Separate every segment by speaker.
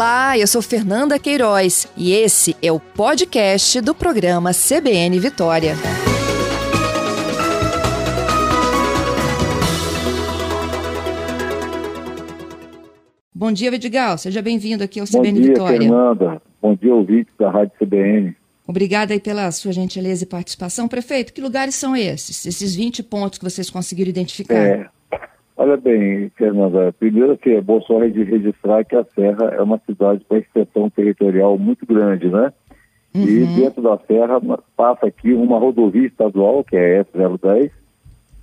Speaker 1: Olá, eu sou Fernanda Queiroz e esse é o podcast do programa CBN Vitória. Bom dia, Vidigal. Seja bem-vindo aqui ao
Speaker 2: Bom
Speaker 1: CBN
Speaker 2: dia,
Speaker 1: Vitória.
Speaker 2: Fernanda. Bom dia, ouvintes da Rádio CBN.
Speaker 1: Obrigada aí pela sua gentileza e participação. Prefeito, que lugares são esses? Esses 20 pontos que vocês conseguiram identificar?
Speaker 2: É, olha bem, Fernanda, primeiro que é bom só registrar que a Serra é uma cidade com extensão territorial muito grande, né? E
Speaker 1: Uhum.
Speaker 2: dentro da Serra passa aqui uma rodovia estadual, que é a S010,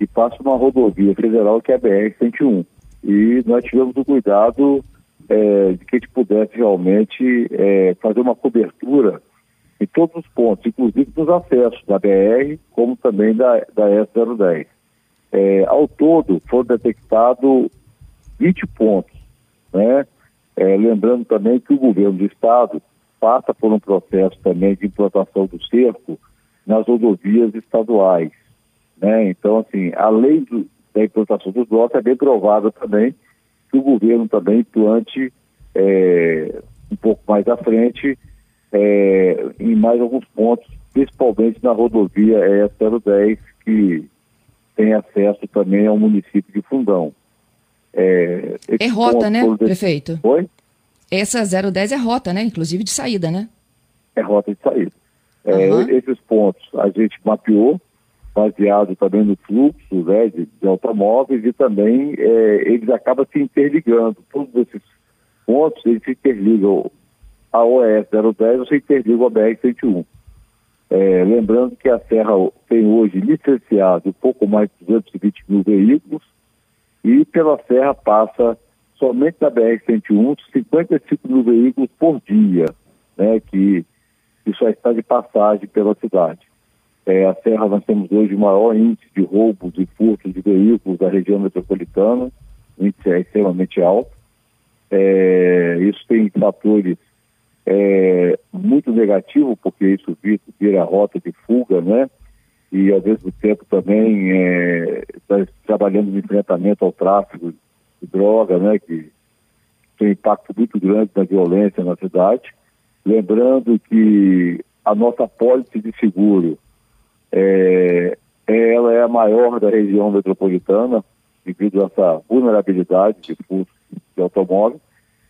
Speaker 2: e passa uma rodovia federal, que é a BR-101. E nós tivemos o cuidado é, de que a gente pudesse realmente é, fazer uma cobertura em todos os pontos, inclusive nos acessos da BR, como também da, da S010. É, ao todo, foram detectados 20 pontos. Né? É, lembrando também que o governo do Estado passa por um processo também de implantação do cerco nas rodovias estaduais. Né? Então, assim, além do, da implantação dos blocos, é bem provável também que o governo também implante é, um pouco mais à frente é, em mais alguns pontos, principalmente na rodovia ES010, que tem acesso também ao município de Fundão. É,
Speaker 1: É rota, né,
Speaker 2: de-
Speaker 1: prefeito?
Speaker 2: Oi?
Speaker 1: Essa 010 é rota, né? Inclusive de saída, né?
Speaker 2: É rota de saída. É,
Speaker 1: Aham.
Speaker 2: Esses pontos a gente mapeou, baseado também no fluxo né, de, de automóveis e também é, eles acabam se interligando. Todos esses pontos eles se interligam a OS 010 ou se interligam a BR-101. É, lembrando que a Serra tem hoje licenciado pouco mais de 220 mil veículos e pela Serra passa somente na BR-101 55 mil veículos por dia, né, que, que só está de passagem pela cidade. É, a Serra nós temos hoje o maior índice de roubos e furtos de veículos da região metropolitana, o índice é extremamente alto. É, isso tem fatores é, muito negativos, porque isso vira, rota de fuga, né? E ao mesmo tempo também está trabalhando no enfrentamento ao tráfico de droga, né? Que tem um impacto muito grande na violência na cidade. Lembrando que a nossa pólice de seguro é, ela é a maior da região metropolitana, devido a essa vulnerabilidade de furto de automóvel,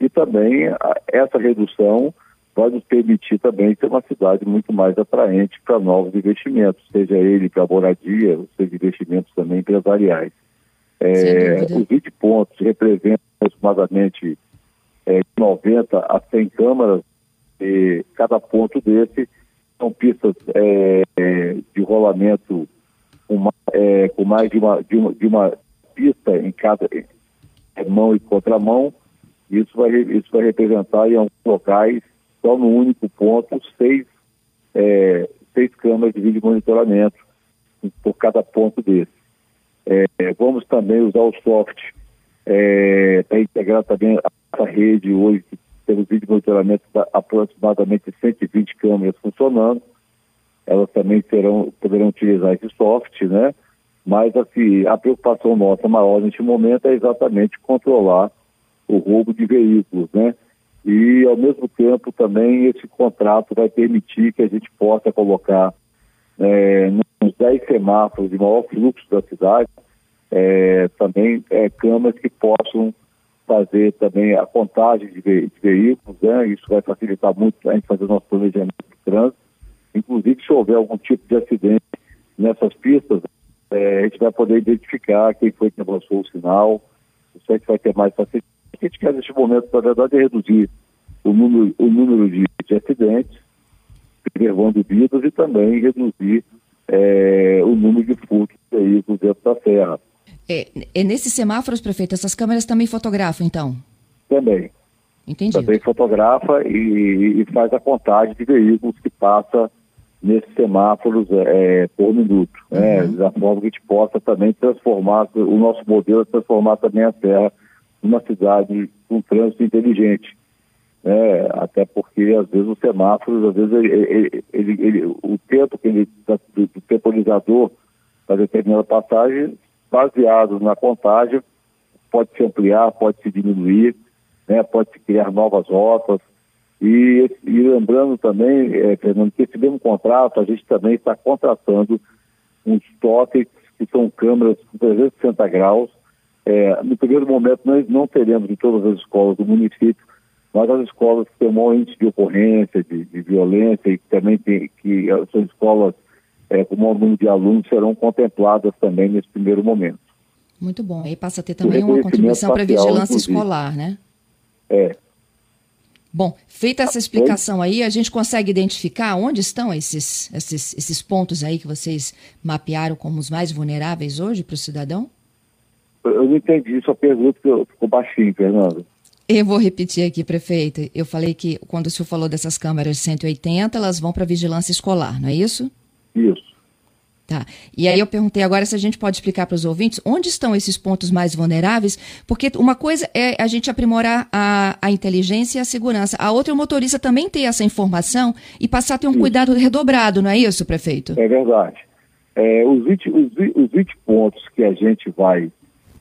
Speaker 2: e também a, essa redução vai nos permitir também ter uma cidade muito mais atraente para novos investimentos, seja ele para moradia, seja investimentos também empresariais. É, os 20 pontos representam aproximadamente é, 90 a 100 câmaras, e cada ponto desse são pistas é, de rolamento com, ma- é, com mais de uma, de, uma, de uma pista em cada é, mão e contramão. Isso vai, isso vai representar em alguns locais, só no único ponto, seis, é, seis câmeras de vídeo monitoramento por cada ponto desse. É, vamos também usar o soft é, para integrar também a rede hoje, temos vídeo monitoramento da aproximadamente 120 câmeras funcionando. Elas também serão, poderão utilizar esse soft, né? Mas assim, a preocupação nossa maior neste momento é exatamente controlar o roubo de veículos, né? E ao mesmo tempo também esse contrato vai permitir que a gente possa colocar é, nos 10 semáforos de maior fluxo da cidade, é, também é, câmeras que possam fazer também a contagem de, ve- de veículos, né? Isso vai facilitar muito a gente fazer o nosso planejamento de trânsito. Inclusive, se houver algum tipo de acidente nessas pistas, é, a gente vai poder identificar quem foi que avançou o sinal, isso a gente vai ter mais facilidade. O que a gente quer neste momento, na verdade, é reduzir o número, o número de, de acidentes, preservando vidas e também reduzir é, o número de furtos de veículos dentro da serra.
Speaker 1: É, é nesses semáforos, prefeito, essas câmeras também fotografam, então?
Speaker 2: Também.
Speaker 1: Entendi.
Speaker 2: Também fotografa e, e faz a contagem de veículos que passa nesses semáforos é, por minuto. Né? Da forma que a gente possa também transformar, o nosso modelo é transformar também a Serra numa cidade com trânsito inteligente. Né? Até porque, às vezes, os semáforos, às vezes, ele, ele- ele- o tempo que ele, do, do temporizador para determinada passagem, baseado na contagem, pode se ampliar, pode se diminuir. né? pode-se criar novas rotas. E, e lembrando também, é, Fernando, que esse mesmo contrato, a gente também está contratando uns totens que são câmeras com 360 graus. É, no primeiro momento, nós não teremos em todas as escolas do município, mas as escolas que têm maior índice de ocorrência, de, de, violência, e que também tem, que são escolas é, com maior número de alunos, serão contempladas também nesse primeiro momento.
Speaker 1: Muito bom. Aí passa a ter também uma contribuição para a vigilância inclusive. escolar, né?
Speaker 2: É.
Speaker 1: Bom, feita essa explicação aí, a gente consegue identificar onde estão esses, esses, esses pontos aí que vocês mapearam como os mais vulneráveis hoje para o cidadão?
Speaker 2: Eu não entendi sua pergunta, que ficou baixinho, Fernando.
Speaker 1: Eu vou repetir aqui, prefeito. Eu falei que quando o senhor falou dessas câmeras 180, elas vão para a vigilância escolar, não é isso?
Speaker 2: Isso.
Speaker 1: Tá. E aí eu perguntei agora se a gente pode explicar para os ouvintes onde estão esses pontos mais vulneráveis, porque uma coisa é a gente aprimorar a, a inteligência e a segurança. A outra é o motorista também ter essa informação e passar a ter um isso. cuidado redobrado, não é isso, prefeito?
Speaker 2: É verdade. É, os, 20, os, os 20 pontos que a gente vai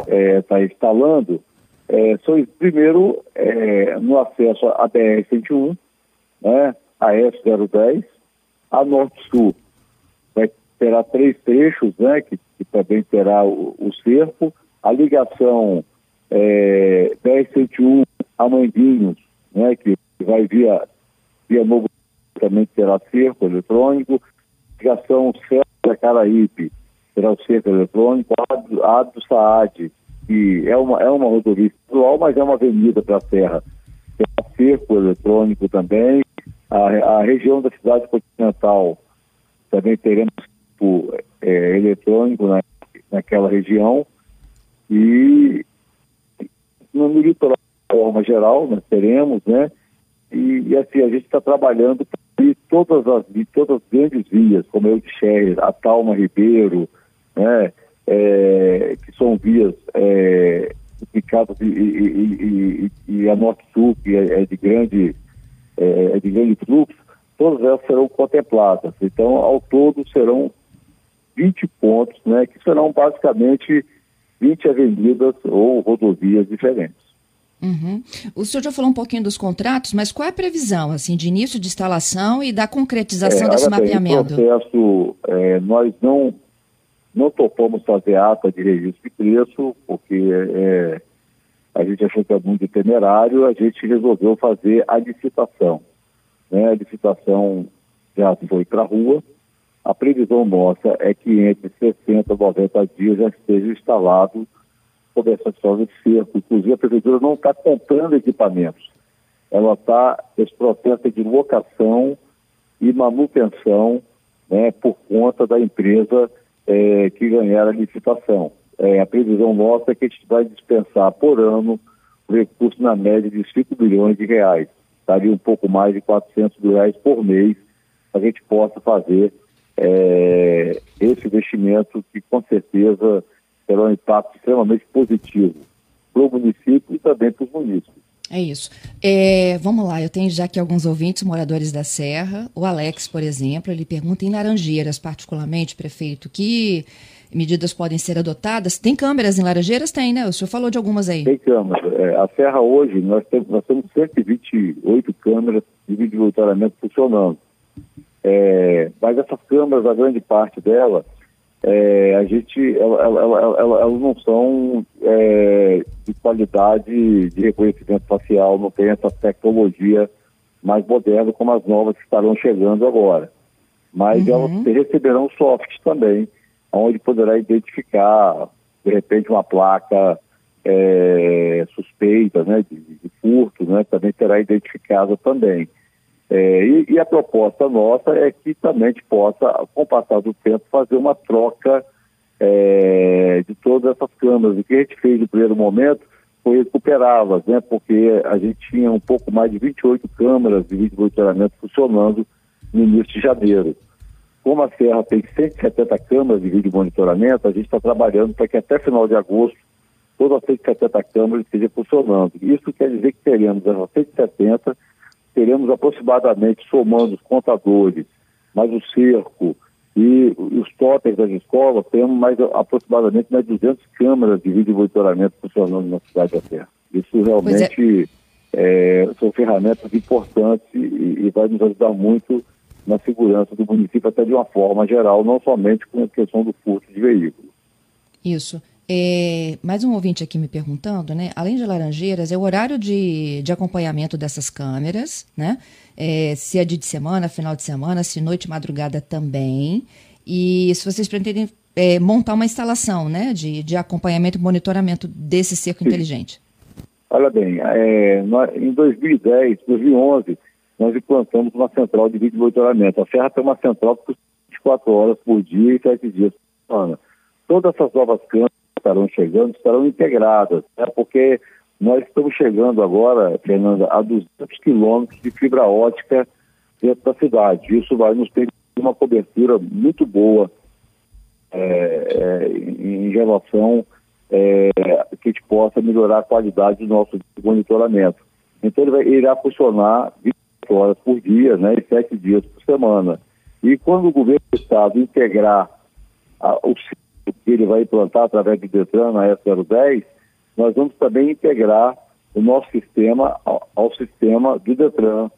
Speaker 2: estar é, tá instalando é, são, primeiro, é, no acesso à BR-101, né, a S-010, a Norte-Sul terá três trechos, né, que, que também terá o, o cerco, a ligação é, 1071 a Mandinhos, né, que vai via, via Novo também terá cerco eletrônico, ligação Serra Caraípe, cerco eletrônico, a do Saad, que é uma, é uma rodovia estadual, mas é uma avenida para a Serra, terá cerco eletrônico também, a, a região da cidade continental. Também teremos tipo é, eletrônico na, naquela região. E no litoral de forma geral nós teremos, né? E, e assim, a gente está trabalhando de todas as, de todas as grandes vias, como eu disse, a Talma Ribeiro, né? É, que são vias é, duplicadas e, e, e, e, a Norte Sul, que é, é de grande é, é de grande fluxo, todas elas serão contempladas. Então, ao todo, serão 20 pontos, né, que serão basicamente 20 avenidas ou rodovias diferentes.
Speaker 1: Uhum. O senhor já falou um pouquinho dos contratos, mas qual é a previsão assim, de início de instalação e da concretização é, desse mapeamento?
Speaker 2: Bem, processo, é, nós não, não topamos fazer ata de registro de preço, porque é, a gente achou que é muito temerário, a gente resolveu fazer a licitação. Né? A licitação já foi para a rua, a previsão nossa é que entre 60 e 90 dias já esteja instalado conversação de cerco. Inclusive, a prefeitura não está comprando equipamentos. Ela está, esse processo de locação e manutenção né, por conta da empresa é, que ganhar a licitação. É, a previsão nossa é que a gente vai dispensar por ano recurso na média de 5 bilhões de reais. Estaria um pouco mais de 400 mil reais por mês para a gente possa fazer é, esse investimento que com certeza terá um impacto extremamente positivo para o município e também para os municípios.
Speaker 1: É isso. É, vamos lá, eu tenho já aqui alguns ouvintes moradores da Serra. O Alex, por exemplo, ele pergunta em Laranjeiras, particularmente, prefeito, que medidas podem ser adotadas? Tem câmeras em Laranjeiras? Tem, né? O senhor falou de algumas aí.
Speaker 2: Tem câmeras. É, a Serra hoje, nós temos, nós temos 128 câmeras de vídeo monitoramento funcionando. É, mas essas câmeras, a grande parte dela, é, a gente, elas ela, ela, ela, não são é, de qualidade de reconhecimento facial, não tem essa tecnologia mais moderna como as novas que estarão chegando agora. Mas uhum. elas receberão soft também, onde poderá identificar, de repente, uma placa é, suspeita né, de, de furto, né, também será identificada também. É, e, e, a proposta nossa é que também a gente possa, com o passar do tempo, fazer uma troca é, de todas essas câmaras. O que a gente fez no primeiro momento foi recuperá-las, né, porque a gente tinha um pouco mais de 28 câmaras de vídeo monitoramento funcionando no início de janeiro. Como a Serra tem 170 câmaras de vídeo monitoramento, a gente está trabalhando para que até final de agosto todas as 170 câmaras estejam funcionando. Isso quer dizer que teremos essas 170 teremos aproximadamente, somando os contadores, mais o cerco e os totens das escolas, temos mais aproximadamente mais 200 câmeras de vídeo monitoramento funcionando na cidade da Serra. Isso realmente é, são ferramentas importantes e, e vai nos ajudar muito na segurança do município, até de uma forma geral, não somente com a questão do furto de veículos.
Speaker 1: Isso. É, mais um ouvinte aqui me perguntando, né? Além de Laranjeiras, é o horário de, de acompanhamento dessas câmeras, né? É, se é de semana, final de semana, se noite e madrugada também. E se vocês pretendem é, montar uma instalação, né? De, de acompanhamento e monitoramento desse cerco Sim. inteligente.
Speaker 2: Olha bem, é, nós, em 2010, 2011, nós implantamos uma central de vídeo monitoramento. A Serra tem uma central por 24 horas por dia e 7 dias por semana. Todas essas novas câmeras estarão chegando estarão integradas, né? porque nós estamos chegando agora, Fernanda, a 200 quilômetros de fibra ótica dentro da cidade. Isso vai nos permitir uma cobertura muito boa é, é, em relação é, que a gente possa melhorar a qualidade do nosso monitoramento. Então ele, vai, ele irá funcionar 24 horas por dia, né, e 7 dias por semana. E quando o governo do Estado integrar a, o que ele vai implantar através do Detran na S010, nós vamos também integrar o nosso sistema ao, ao sistema do Detran,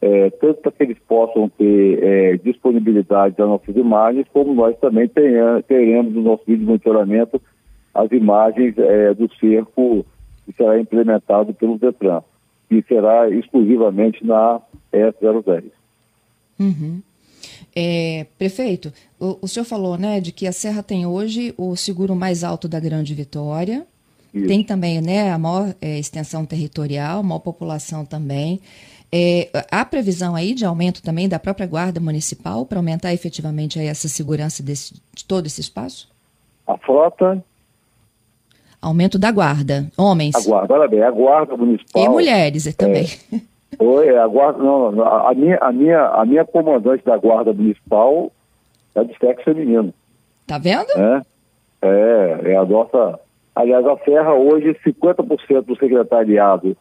Speaker 2: é, tanto para que eles possam ter é, disponibilidade das nossas imagens, como nós também tenhamos, teremos no nosso vídeo de monitoramento as imagens é, do cerco que será implementado pelo Detran, que será exclusivamente na S010.
Speaker 1: Uhum. É, prefeito, o, o, senhor falou né, de que a Serra tem hoje o seguro mais alto da Grande Vitória. Isso. Tem também né, a maior é, extensão territorial, maior população também. É, há previsão aí de aumento também da própria Guarda Municipal para aumentar efetivamente essa segurança desse, de todo esse espaço?
Speaker 2: A frota.
Speaker 1: Aumento da guarda. Homens.
Speaker 2: A guarda, olha bem, a guarda municipal.
Speaker 1: E mulheres também.
Speaker 2: É, Oi, a guarda, não, a minha, a minha, a minha comandante da guarda municipal é de sexo feminino.
Speaker 1: Tá vendo?
Speaker 2: É, é, é a nossa. Aliás, a Serra hoje, 50% do secretariado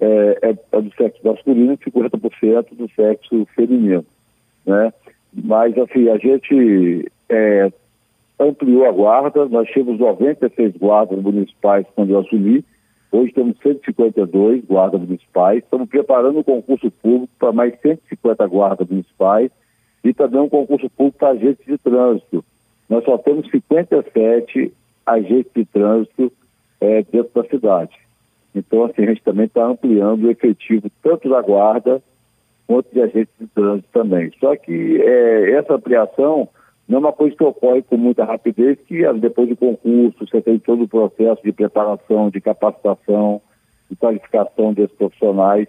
Speaker 2: é, é, é, do sexo masculino e 50% do sexo feminino, né? Mas, assim, a gente é, ampliou a guarda, nós tínhamos 96 guardas municipais quando eu assumi, Hoje temos 152 guardas municipais, estamos preparando um concurso público para mais 150 guardas municipais e também um concurso público para agentes de trânsito. Nós só temos 57 agentes de trânsito é, dentro da cidade. Então, assim, a gente também está ampliando o efetivo tanto da guarda quanto de agentes de trânsito também. Só que é, essa ampliação não é uma coisa que ocorre com muita rapidez, que depois do concurso você tem todo o processo de preparação, de capacitação, de qualificação desses profissionais.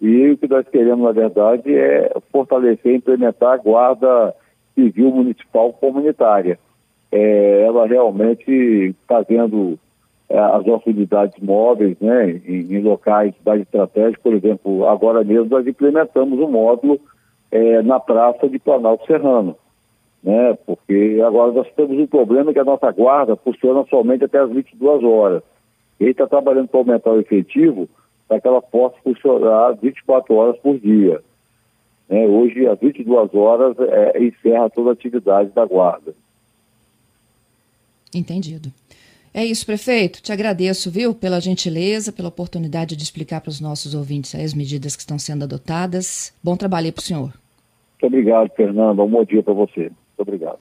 Speaker 2: E o que nós queremos, na verdade, é fortalecer e implementar a Guarda Civil Municipal Comunitária. É, ela realmente fazendo é, as nossas unidades móveis né, em, em, locais mais estratégicos, por exemplo, agora mesmo nós implementamos um módulo é, na Praça de Planalto Serrano né? Porque agora nós temos um problema que a nossa guarda funciona somente até as 22 horas. Ele está trabalhando para aumentar o efetivo para que ela possa funcionar 24 horas por dia. Né? Hoje, às 22 horas, é, encerra toda a atividade da guarda.
Speaker 1: Entendido. É isso, prefeito. Te agradeço, viu, pela gentileza, pela oportunidade de explicar para os nossos ouvintes as medidas que estão sendo adotadas. Bom trabalho aí para o senhor.
Speaker 2: Muito obrigado, Fernando. Um bom dia para você. Obrigado.